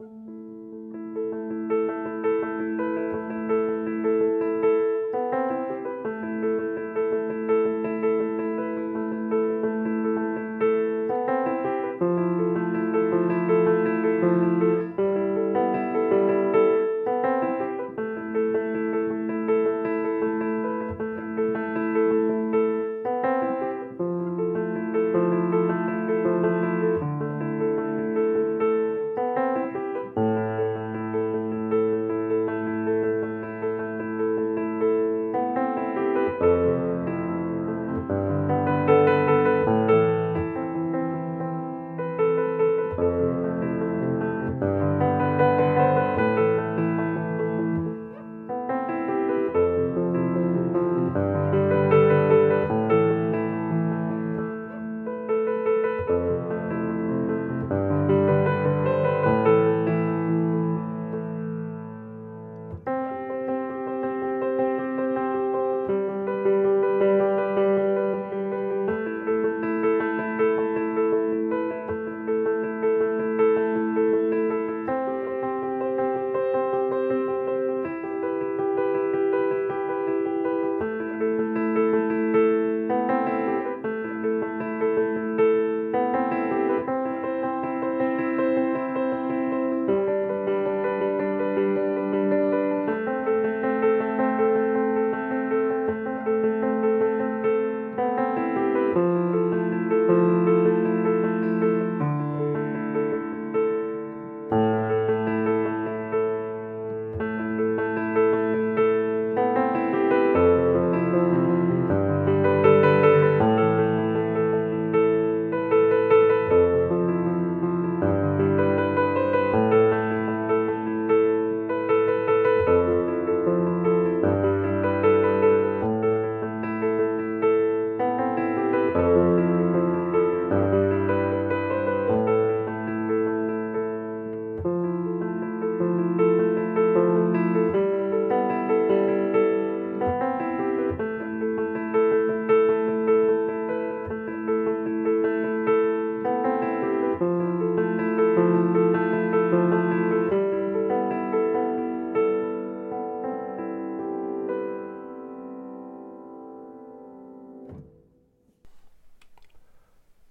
you.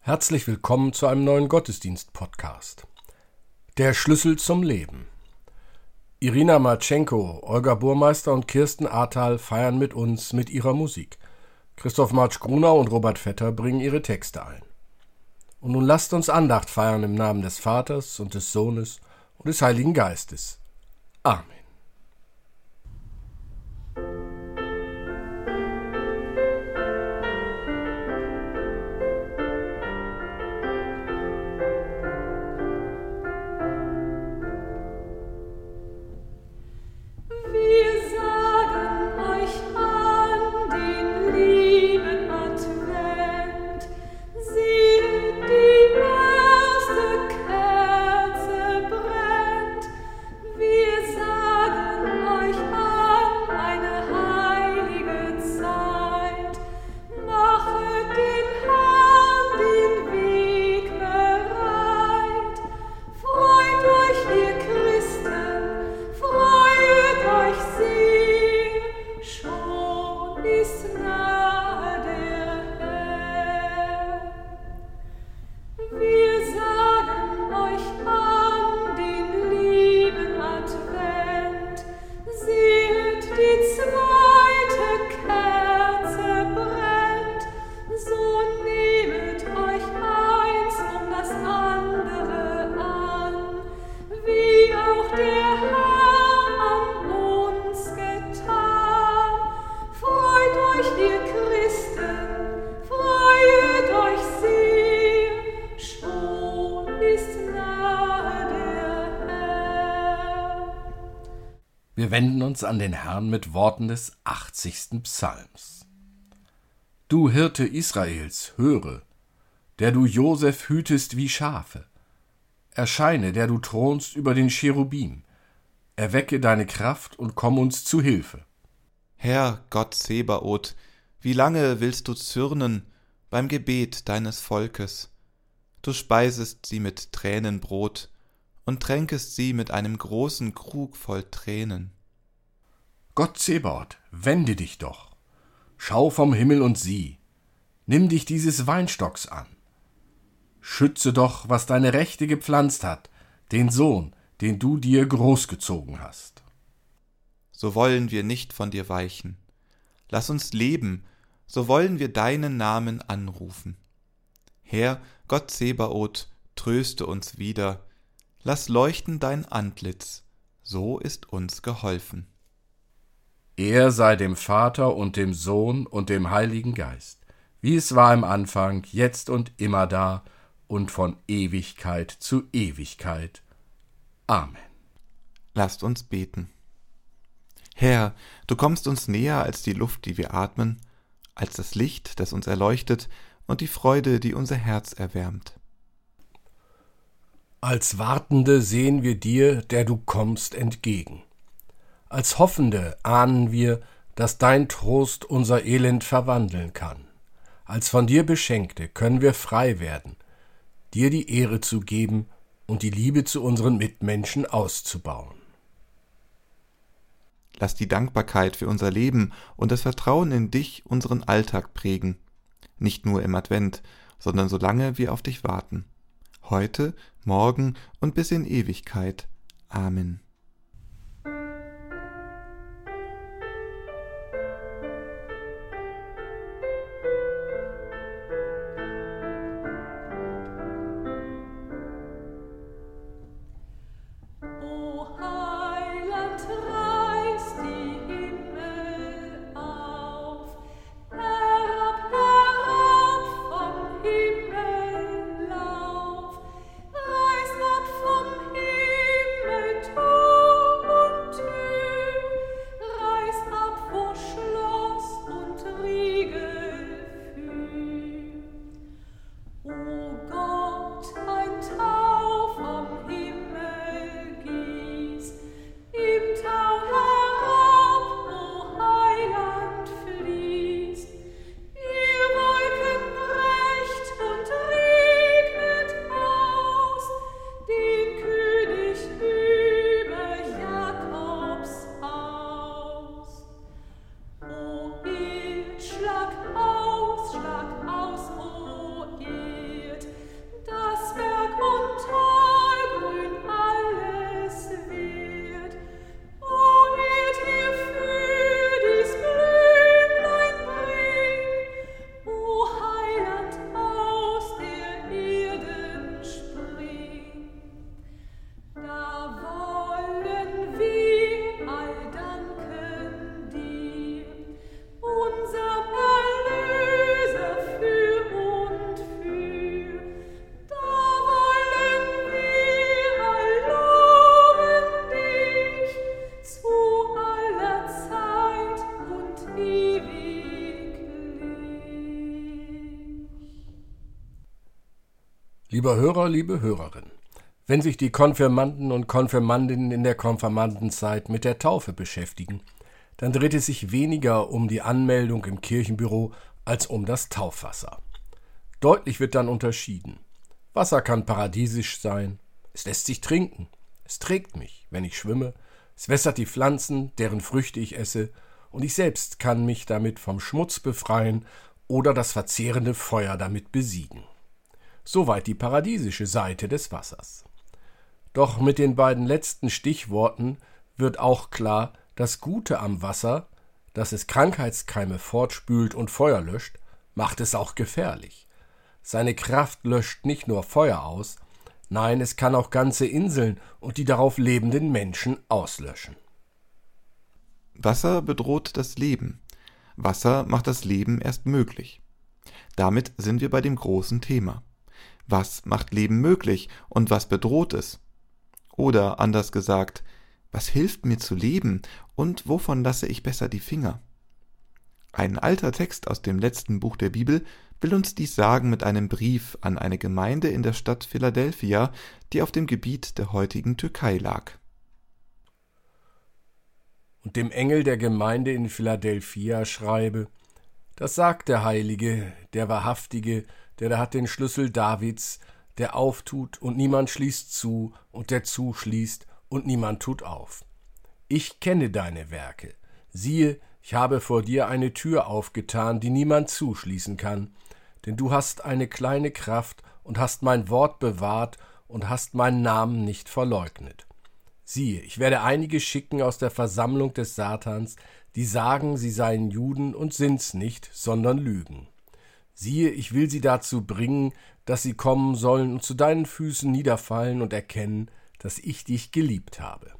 Herzlich willkommen zu einem neuen Gottesdienst-Podcast. Der Schlüssel zum Leben. Irina Marchenko, Olga Burmeister und Kirsten Ahrtal feiern mit uns mit ihrer Musik. Christoph Marsch-Grunau und Robert Vetter bringen ihre Texte ein. Und nun lasst uns Andacht feiern im Namen des Vaters und des Sohnes und des Heiligen Geistes. Amen. Uns an den Herrn mit Worten des 80. Psalms. Du Hirte Israels, höre, der du Josef hütest wie Schafe. Erscheine, der du thronst über den Cherubim. Erwecke deine Kraft und komm uns zu Hilfe. Herr Gott Sebaoth, wie lange willst du zürnen beim Gebet deines Volkes? Du speisest sie mit Tränenbrot und tränkest sie mit einem großen Krug voll Tränen. Gott Zebaoth, wende dich doch. Schau vom Himmel und sieh. Nimm dich dieses Weinstocks an. Schütze doch, was deine Rechte gepflanzt hat, den Sohn, den du dir großgezogen hast. So wollen wir nicht von dir weichen. Lass uns leben, so wollen wir deinen Namen anrufen. Herr, Gott Zebaoth, tröste uns wieder, lass leuchten dein Antlitz, so ist uns geholfen. Er sei dem Vater und dem Sohn und dem Heiligen Geist, wie es war im Anfang, jetzt und immer da und von Ewigkeit zu Ewigkeit. Amen. Lasst uns beten. Herr, du kommst uns näher als die Luft, die wir atmen, als das Licht, das uns erleuchtet, und die Freude, die unser Herz erwärmt. Als Wartende sehen wir dir, der du kommst, entgegen. Als Hoffende ahnen wir, dass dein Trost unser Elend verwandeln kann. Als von dir Beschenkte können wir frei werden, dir die Ehre zu geben und die Liebe zu unseren Mitmenschen auszubauen. Lass die Dankbarkeit für unser Leben und das Vertrauen in dich unseren Alltag prägen, nicht nur im Advent, sondern solange wir auf dich warten. Heute, morgen und bis in Ewigkeit. Amen. Lieber Hörer, liebe Hörerin, wenn sich die Konfirmanden und Konfirmandinnen in der Konfirmandenzeit mit der Taufe beschäftigen, dann dreht es sich weniger um die Anmeldung im Kirchenbüro als um das Taufwasser. Deutlich wird dann unterschieden. Wasser kann paradiesisch sein, es lässt sich trinken, es trägt mich, wenn ich schwimme, es wässert die Pflanzen, deren Früchte ich esse, und ich selbst kann mich damit vom Schmutz befreien oder das verzehrende Feuer damit besiegen. Soweit die paradiesische Seite des Wassers. Doch mit den beiden letzten Stichworten wird auch klar, das Gute am Wasser, dass es Krankheitskeime fortspült und Feuer löscht, macht es auch gefährlich. Seine Kraft löscht nicht nur Feuer aus, nein, es kann auch ganze Inseln und die darauf lebenden Menschen auslöschen. Wasser bedroht das Leben. Wasser macht das Leben erst möglich. Damit sind wir bei dem großen Thema. Was macht Leben möglich und was bedroht es? Oder anders gesagt, was hilft mir zu leben und wovon lasse ich besser die Finger? Ein alter Text aus dem letzten Buch der Bibel will uns dies sagen mit einem Brief an eine Gemeinde in der Stadt Philadelphia, die auf dem Gebiet der heutigen Türkei lag. Und dem Engel der Gemeinde in Philadelphia schreibe, das sagt der Heilige, der Wahrhaftige, der da hat den Schlüssel Davids, der auftut und niemand schließt zu, und der zuschließt und niemand tut auf. Ich kenne deine Werke. Siehe, ich habe vor dir eine Tür aufgetan, die niemand zuschließen kann, denn du hast eine kleine Kraft und hast mein Wort bewahrt und hast meinen Namen nicht verleugnet. Siehe, ich werde einige schicken aus der Versammlung des Satans, die sagen, sie seien Juden und sind's nicht, sondern lügen. Siehe, ich will sie dazu bringen, dass sie kommen sollen und zu deinen Füßen niederfallen und erkennen, dass ich dich geliebt habe.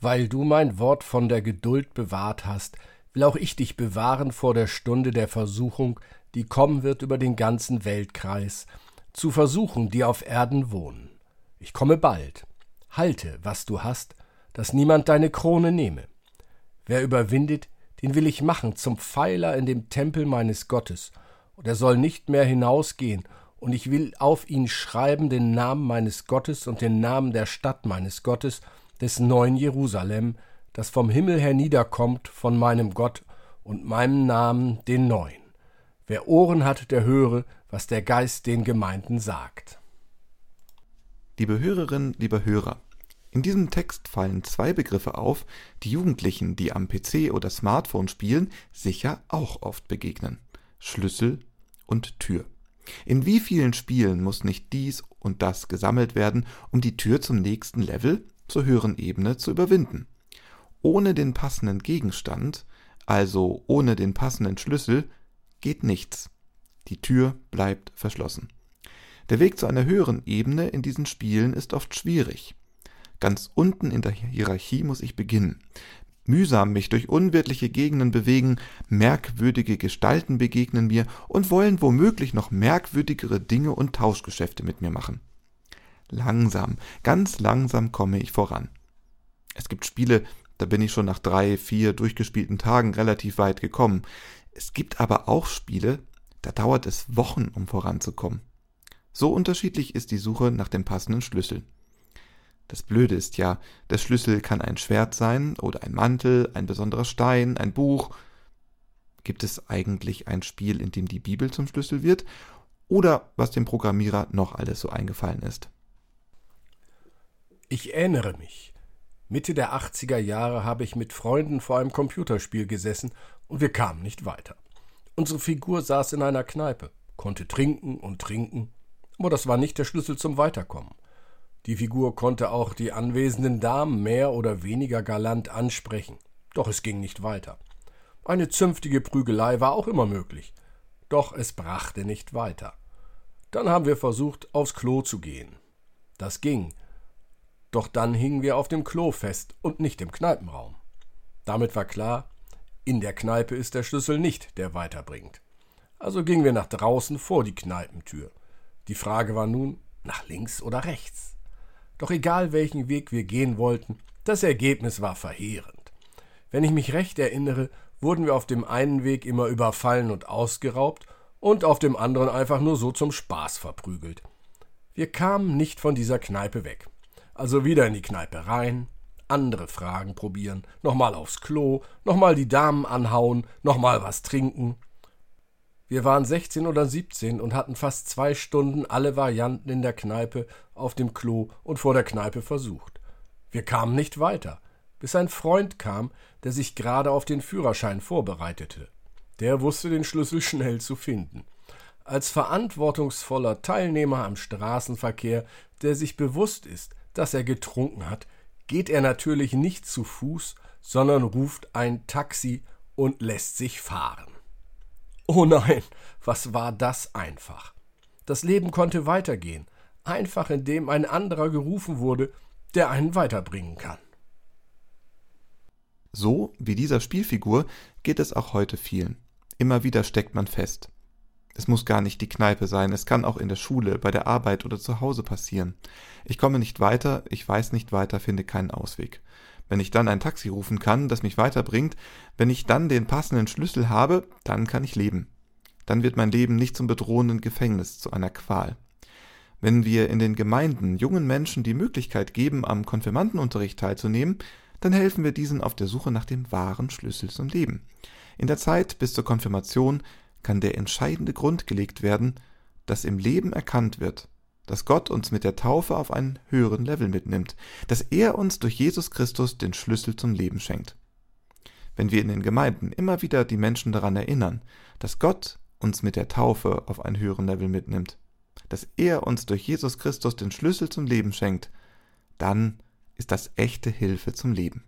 Weil du mein Wort von der Geduld bewahrt hast, will auch ich dich bewahren vor der Stunde der Versuchung, die kommen wird über den ganzen Weltkreis, zu versuchen, die auf Erden wohnen. Ich komme bald. Halte, was du hast, dass niemand deine Krone nehme. Wer überwindet, den will ich machen zum Pfeiler in dem Tempel meines Gottes, und er soll nicht mehr hinausgehen, und ich will auf ihn schreiben den Namen meines Gottes und den Namen der Stadt meines Gottes, des neuen Jerusalem, das vom Himmel herniederkommt von meinem Gott und meinem Namen den neuen. Wer Ohren hat, der höre, was der Geist den Gemeinden sagt. Liebe Hörerinnen, lieber Hörer, in diesem Text fallen zwei Begriffe auf, die Jugendlichen, die am PC oder Smartphone spielen, sicher auch oft begegnen. Schlüssel und Tür. In wie vielen Spielen muss nicht dies und das gesammelt werden, um die Tür zum nächsten Level, zur höheren Ebene zu überwinden? Ohne den passenden Gegenstand, also ohne den passenden Schlüssel, geht nichts. Die Tür bleibt verschlossen. Der Weg zu einer höheren Ebene in diesen Spielen ist oft schwierig. Ganz unten in der Hierarchie muss ich beginnen. Mühsam mich durch unwirtliche Gegenden bewegen, merkwürdige Gestalten begegnen mir und wollen womöglich noch merkwürdigere Dinge und Tauschgeschäfte mit mir machen. Langsam, ganz langsam komme ich voran. Es gibt Spiele, da bin ich schon nach drei, vier durchgespielten Tagen relativ weit gekommen. Es gibt aber auch Spiele, da dauert es Wochen, um voranzukommen. So unterschiedlich ist die Suche nach dem passenden Schlüssel. Das Blöde ist ja, der Schlüssel kann ein Schwert sein oder ein Mantel, ein besonderer Stein, ein Buch. Gibt es eigentlich ein Spiel, in dem die Bibel zum Schlüssel wird? Oder was dem Programmierer noch alles so eingefallen ist? Ich erinnere mich. Mitte der 80er Jahre habe ich mit Freunden vor einem Computerspiel gesessen und wir kamen nicht weiter. Unsere Figur saß in einer Kneipe, konnte trinken und trinken, aber das war nicht der Schlüssel zum Weiterkommen. Die Figur konnte auch die anwesenden Damen mehr oder weniger galant ansprechen, doch es ging nicht weiter. Eine zünftige Prügelei war auch immer möglich, doch es brachte nicht weiter. Dann haben wir versucht, aufs Klo zu gehen. Das ging, doch dann hingen wir auf dem Klo fest und nicht im Kneipenraum. Damit war klar, in der Kneipe ist der Schlüssel nicht, der weiterbringt. Also gingen wir nach draußen vor die Kneipentür. Die Frage war nun, nach links oder rechts? Doch egal welchen Weg wir gehen wollten, das Ergebnis war verheerend. Wenn ich mich recht erinnere, wurden wir auf dem einen Weg immer überfallen und ausgeraubt und auf dem anderen einfach nur so zum Spaß verprügelt. Wir kamen nicht von dieser Kneipe weg. Also wieder in die Kneipe rein, andere Fragen probieren, nochmal aufs Klo, nochmal die Damen anhauen, nochmal was trinken. Wir waren 16 oder 17 und hatten fast zwei Stunden alle Varianten in der Kneipe, auf dem Klo und vor der Kneipe versucht. Wir kamen nicht weiter, bis ein Freund kam, der sich gerade auf den Führerschein vorbereitete. Der wusste den Schlüssel schnell zu finden. Als verantwortungsvoller Teilnehmer am Straßenverkehr, der sich bewusst ist, dass er getrunken hat, geht er natürlich nicht zu Fuß, sondern ruft ein Taxi und lässt sich fahren. Oh nein, was war das einfach. Das Leben konnte weitergehen, einfach indem ein anderer gerufen wurde, der einen weiterbringen kann. So wie dieser Spielfigur geht es auch heute vielen. Immer wieder steckt man fest. Es muss gar nicht die Kneipe sein, es kann auch in der Schule, bei der Arbeit oder zu Hause passieren. Ich komme nicht weiter, ich weiß nicht weiter, finde keinen Ausweg. Wenn ich dann ein Taxi rufen kann, das mich weiterbringt, wenn ich dann den passenden Schlüssel habe, dann kann ich leben. Dann wird mein Leben nicht zum bedrohenden Gefängnis, zu einer Qual. Wenn wir in den Gemeinden jungen Menschen die Möglichkeit geben, am Konfirmandenunterricht teilzunehmen, dann helfen wir diesen auf der Suche nach dem wahren Schlüssel zum Leben. In der Zeit bis zur Konfirmation kann der entscheidende Grund gelegt werden, dass im Leben erkannt wird, dass Gott uns mit der Taufe auf einen höheren Level mitnimmt, dass er uns durch Jesus Christus den Schlüssel zum Leben schenkt. Wenn wir in den Gemeinden immer wieder die Menschen daran erinnern, dass Gott uns mit der Taufe auf einen höheren Level mitnimmt, dass er uns durch Jesus Christus den Schlüssel zum Leben schenkt, dann ist das echte Hilfe zum Leben.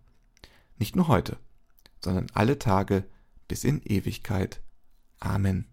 Nicht nur heute, sondern alle Tage bis in Ewigkeit. Amen.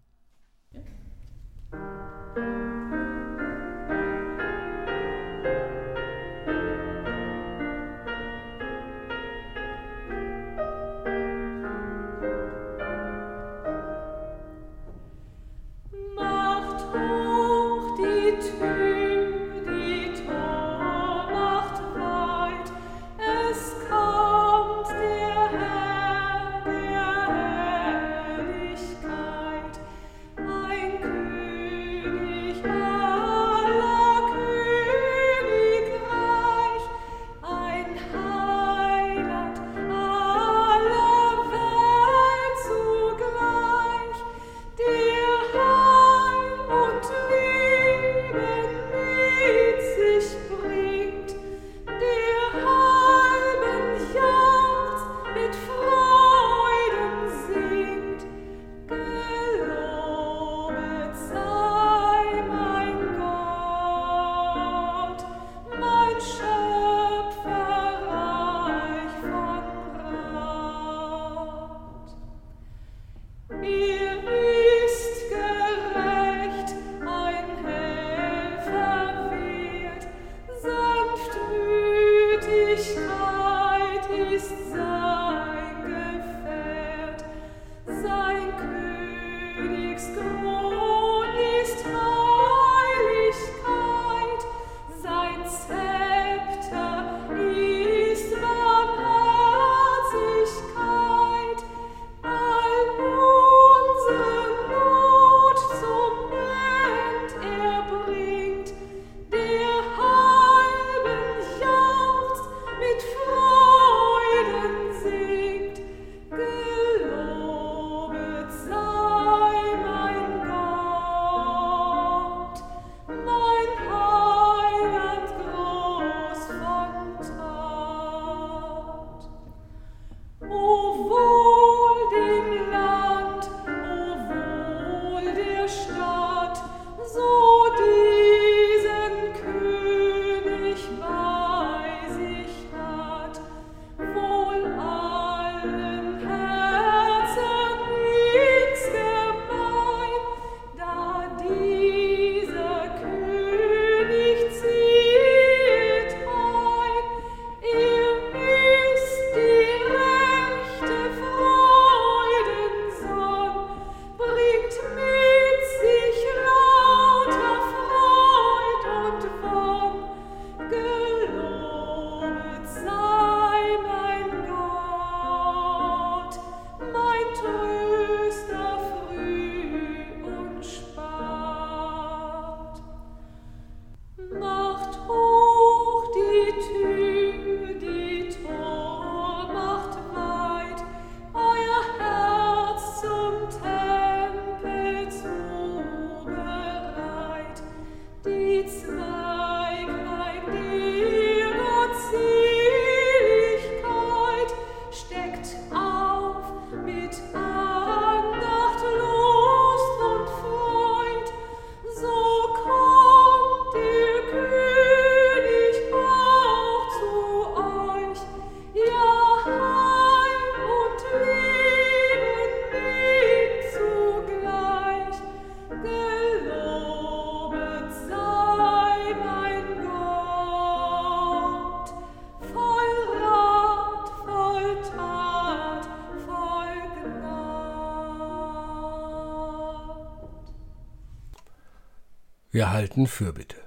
Wir halten Fürbitte.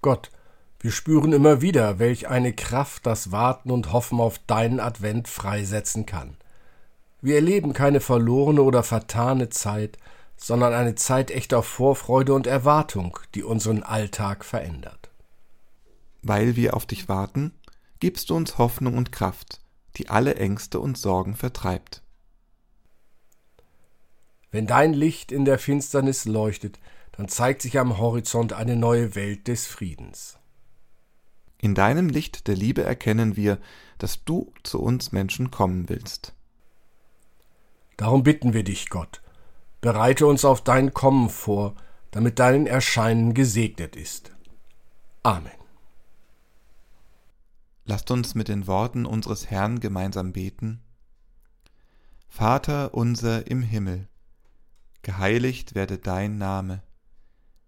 Gott, wir spüren immer wieder, welch eine Kraft das Warten und Hoffen auf deinen Advent freisetzen kann. Wir erleben keine verlorene oder vertane Zeit, sondern eine Zeit echter Vorfreude und Erwartung, die unseren Alltag verändert. Weil wir auf dich warten, gibst du uns Hoffnung und Kraft, die alle Ängste und Sorgen vertreibt. Wenn dein Licht in der Finsternis leuchtet, dann zeigt sich am Horizont eine neue Welt des Friedens. In deinem Licht der Liebe erkennen wir, dass du zu uns Menschen kommen willst. Darum bitten wir dich, Gott, bereite uns auf dein Kommen vor, damit dein Erscheinen gesegnet ist. Amen. Lasst uns mit den Worten unseres Herrn gemeinsam beten. Vater unser im Himmel, geheiligt werde dein Name,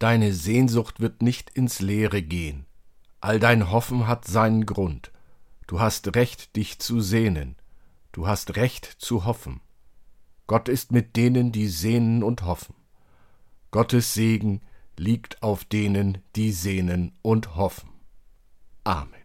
Deine Sehnsucht wird nicht ins Leere gehen. All dein Hoffen hat seinen Grund. Du hast Recht, dich zu sehnen. Du hast Recht zu hoffen. Gott ist mit denen, die sehnen und hoffen. Gottes Segen liegt auf denen, die sehnen und hoffen. Amen.